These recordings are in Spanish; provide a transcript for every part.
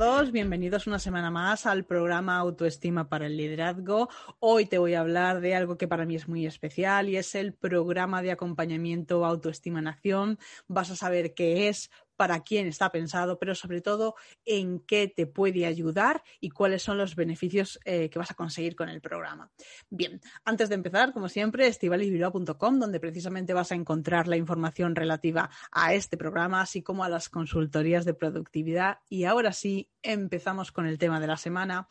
Todos, bienvenidos una semana más al programa Autoestima para el Liderazgo. Hoy te voy a hablar de algo que para mí es muy especial y es el programa de acompañamiento Autoestima en Acción. Vas a saber qué es, para quién está pensado, pero sobre todo en qué te puede ayudar y cuáles son los beneficios eh, que vas a conseguir con el programa. Bien, antes de empezar, como siempre, estivalisbilbao.com, donde precisamente vas a encontrar la información relativa a este programa, así como a las consultorías de productividad. Y ahora sí, empezamos con el tema de la semana.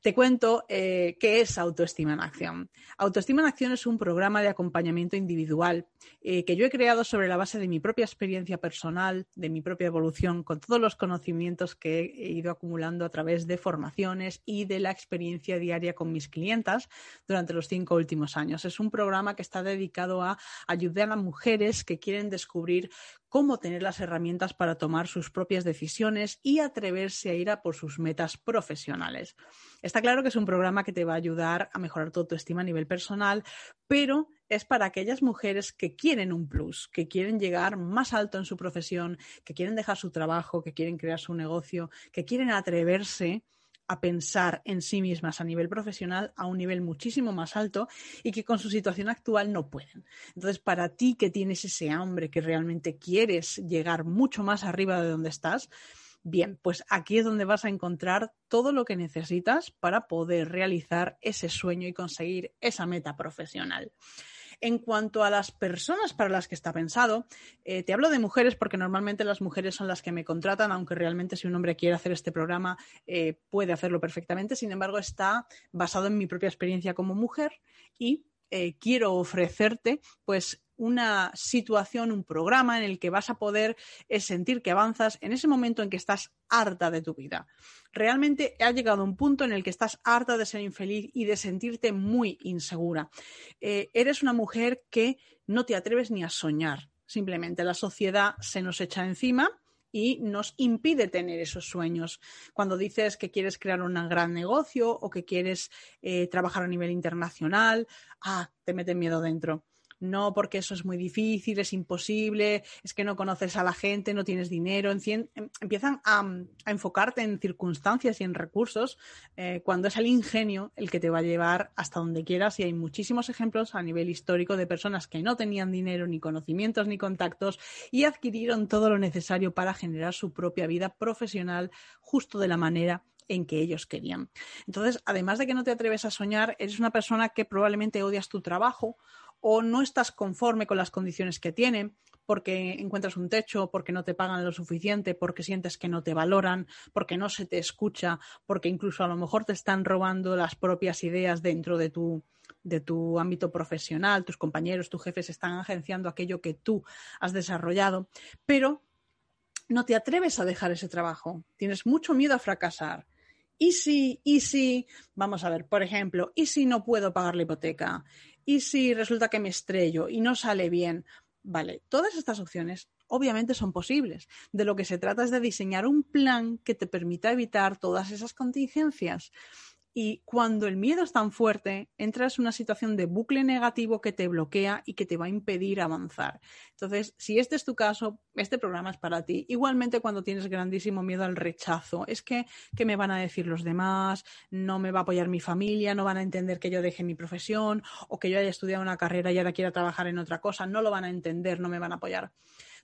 Te cuento eh, qué es Autoestima en Acción. Autoestima en Acción es un programa de acompañamiento individual eh, que yo he creado sobre la base de mi propia experiencia personal, de mi propia evolución, con todos los conocimientos que he ido acumulando a través de formaciones y de la experiencia diaria con mis clientas durante los cinco últimos años. Es un programa que está dedicado a ayudar a mujeres que quieren descubrir cómo tener las herramientas para tomar sus propias decisiones y atreverse a ir a por sus metas profesionales. Está claro que es un programa que te va a ayudar a mejorar tu autoestima a nivel personal, pero es para aquellas mujeres que quieren un plus, que quieren llegar más alto en su profesión, que quieren dejar su trabajo, que quieren crear su negocio, que quieren atreverse a pensar en sí mismas a nivel profesional a un nivel muchísimo más alto y que con su situación actual no pueden. Entonces, para ti que tienes ese hambre, que realmente quieres llegar mucho más arriba de donde estás, bien, pues aquí es donde vas a encontrar todo lo que necesitas para poder realizar ese sueño y conseguir esa meta profesional. En cuanto a las personas para las que está pensado, eh, te hablo de mujeres porque normalmente las mujeres son las que me contratan, aunque realmente si un hombre quiere hacer este programa eh, puede hacerlo perfectamente. Sin embargo, está basado en mi propia experiencia como mujer y eh, quiero ofrecerte pues una situación, un programa en el que vas a poder eh, sentir que avanzas en ese momento en que estás harta de tu vida. Realmente ha llegado un punto en el que estás harta de ser infeliz y de sentirte muy insegura. Eh, eres una mujer que no te atreves ni a soñar. Simplemente la sociedad se nos echa encima y nos impide tener esos sueños. Cuando dices que quieres crear un gran negocio o que quieres eh, trabajar a nivel internacional, ah, te mete miedo dentro no porque eso es muy difícil, es imposible, es que no conoces a la gente, no tienes dinero, em, empiezan a, enfocarte en circunstancias y en recursos eh, cuando es el ingenio el que te va a llevar hasta donde quieras y hay muchísimos ejemplos a nivel histórico de personas que no tenían dinero, ni conocimientos, ni contactos y adquirieron todo lo necesario para generar su propia vida profesional justo de la manera en que ellos querían. Entonces, además de que no te atreves a soñar, eres una persona que probablemente odias tu trabajo o no estás conforme con las condiciones que tienen porque encuentras un techo, porque no te pagan lo suficiente, porque sientes que no te valoran, porque no se te escucha, porque incluso a lo mejor te están robando las propias ideas dentro de tu, de tu ámbito profesional, tus compañeros, tus jefes están agenciando aquello que tú has desarrollado, pero no te atreves a dejar ese trabajo, tienes mucho miedo a fracasar. ¿Y si, y si, vamos a ver, por ejemplo, ¿y si no puedo pagar la hipoteca? ¿Y si resulta que me estrello y no sale bien? Vale, todas estas opciones obviamente son posibles. De lo que se trata es de diseñar un plan que te permita evitar todas esas contingencias. Y cuando el miedo es tan fuerte, entras en una situación de bucle negativo que te bloquea y que te va a impedir avanzar. Entonces, si este es tu caso, este programa es para ti. Igualmente cuando tienes grandísimo miedo al rechazo, es que, ¿qué me van a decir los demás? No me va a apoyar mi familia, no van a entender que yo deje mi profesión o que yo haya estudiado una carrera y ahora quiera trabajar en otra cosa, no lo van a entender, no me van a apoyar.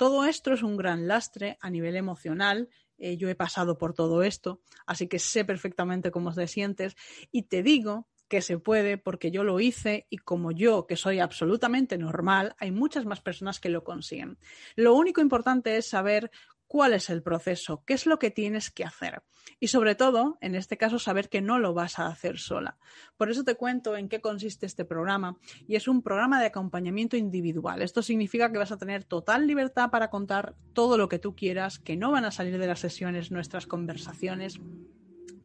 Todo esto es un gran lastre a nivel emocional eh, yo he pasado por todo esto, así que sé perfectamente cómo te sientes y te digo que se puede porque yo lo hice y como yo, que soy absolutamente normal, hay muchas más personas que lo consiguen. Lo único importante es saber cuál es el proceso, qué es lo que tienes que hacer. Y sobre todo, en este caso, saber que no lo vas a hacer sola. Por eso te cuento en qué consiste este programa. Y es un programa de acompañamiento individual. Esto significa que vas a tener total libertad para contar todo lo que tú quieras, que no van a salir de las sesiones nuestras conversaciones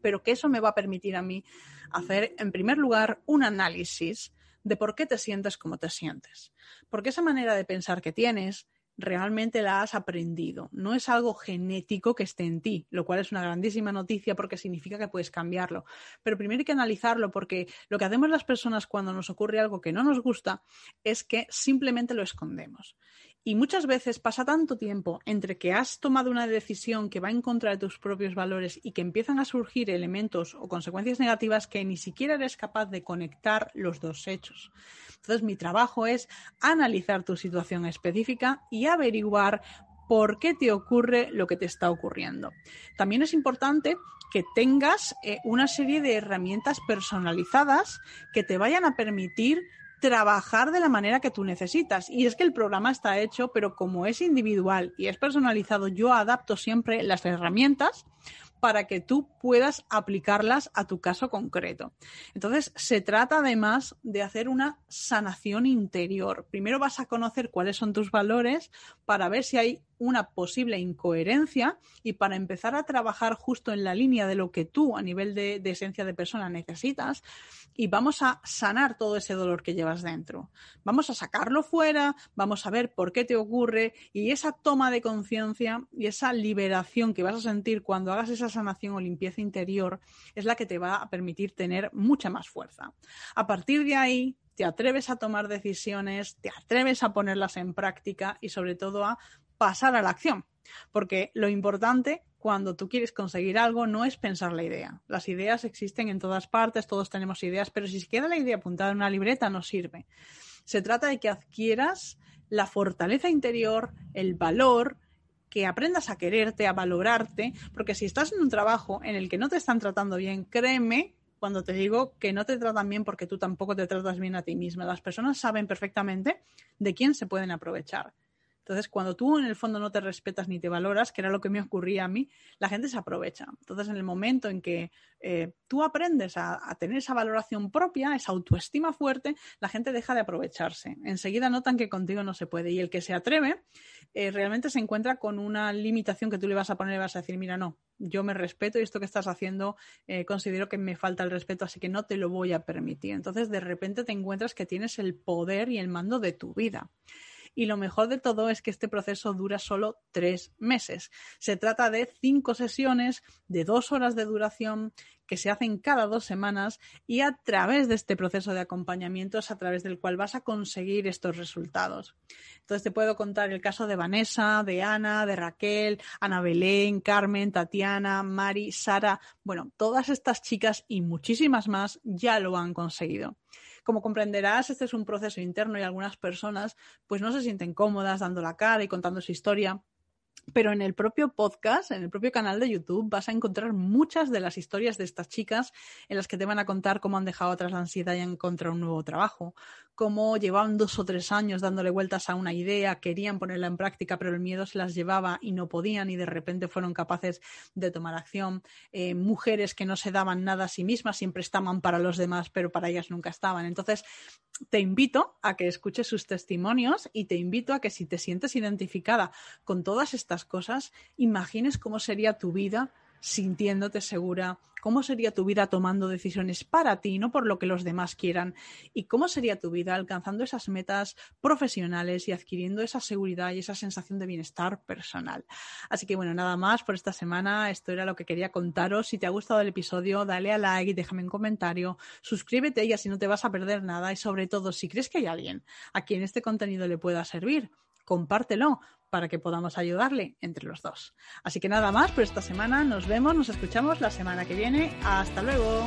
pero que eso me va a permitir a mí hacer, en primer lugar, un análisis de por qué te sientes como te sientes. Porque esa manera de pensar que tienes realmente la has aprendido. No es algo genético que esté en ti, lo cual es una grandísima noticia porque significa que puedes cambiarlo. Pero primero hay que analizarlo porque lo que hacemos las personas cuando nos ocurre algo que no nos gusta es que simplemente lo escondemos. Y muchas veces pasa tanto tiempo entre que has tomado una decisión que va en contra de tus propios valores y que empiezan a surgir elementos o consecuencias negativas que ni siquiera eres capaz de conectar los dos hechos. Entonces, mi trabajo es analizar tu situación específica y averiguar por qué te ocurre lo que te está ocurriendo. También es importante que tengas eh, una serie de herramientas personalizadas que te vayan a permitir trabajar de la manera que tú necesitas. Y es que el programa está hecho, pero como es individual y es personalizado, yo adapto siempre las herramientas para que tú puedas aplicarlas a tu caso concreto. Entonces, se trata además de hacer una sanación interior. Primero vas a conocer cuáles son tus valores para ver si hay una posible incoherencia y para empezar a trabajar justo en la línea de lo que tú a nivel de, esencia de persona necesitas y vamos a sanar todo ese dolor que llevas dentro. Vamos a sacarlo fuera, vamos a ver por qué te ocurre y esa toma de conciencia y esa liberación que vas a sentir cuando hagas esa sanación o limpieza interior es la que te va a permitir tener mucha más fuerza. A partir de ahí, te atreves a tomar decisiones, te atreves a ponerlas en práctica y sobre todo a pasar a la acción. Porque lo importante cuando tú quieres conseguir algo no es pensar la idea. Las ideas existen en todas partes, todos tenemos ideas, pero si se queda la idea apuntada en una libreta no sirve. Se trata de que adquieras la fortaleza interior, el valor, que aprendas a quererte, a valorarte, porque si estás en un trabajo en el que no te están tratando bien, créeme cuando te digo que no te tratan bien porque tú tampoco te tratas bien a ti misma. Las personas saben perfectamente de quién se pueden aprovechar. Entonces, cuando tú en el fondo no te respetas ni te valoras, que era lo que me ocurría a mí, la gente se aprovecha. Entonces, en el momento en que eh, tú aprendes a, tener esa valoración propia, esa autoestima fuerte, la gente deja de aprovecharse. Enseguida notan que contigo no se puede. Y el que se atreve eh, realmente se encuentra con una limitación que tú le vas a poner y vas a decir, mira, no, yo me respeto y esto que estás haciendo eh, considero que me falta el respeto, así que no te lo voy a permitir. Entonces, de repente te encuentras que tienes el poder y el mando de tu vida. Y lo mejor de todo es que este proceso dura solo tres meses. Se trata de cinco sesiones de dos horas de duración que se hacen cada dos semanas y a través de este proceso de acompañamiento es a través del cual vas a conseguir estos resultados. Entonces te puedo contar el caso de Vanessa, de Ana, de Raquel, Ana Belén, Carmen, Tatiana, Mari, Sara. Bueno, todas estas chicas y muchísimas más ya lo han conseguido. Como comprenderás, este es un proceso interno y algunas personas pues no se sienten cómodas dando la cara y contando su historia pero en el propio podcast, en el propio canal de YouTube, vas a encontrar muchas de las historias de estas chicas en las que te van a contar cómo han dejado atrás la ansiedad y han encontrado un nuevo trabajo, cómo llevaban dos o tres años dándole vueltas a una idea, querían ponerla en práctica, pero el miedo se las llevaba y no podían y de repente fueron capaces de tomar acción. Eh, mujeres que no se daban nada a sí mismas, siempre estaban para los demás, pero para ellas nunca estaban. Entonces, te invito a que escuches sus testimonios y te invito a que si te sientes identificada con todas estas cosas, imagines cómo sería tu vida sintiéndote segura, cómo sería tu vida tomando decisiones para ti, no por lo que los demás quieran, y cómo sería tu vida alcanzando esas metas profesionales y adquiriendo esa seguridad y esa sensación de bienestar personal. Así que bueno, nada más por esta semana, esto era lo que quería contaros. Si te ha gustado el episodio, dale a like, déjame un comentario, suscríbete y así no te vas a perder nada y sobre todo si crees que hay alguien a quien este contenido le pueda servir, compártelo para que podamos ayudarle entre los dos. Así que nada más por esta semana, nos vemos, nos escuchamos la semana que viene. Hasta luego.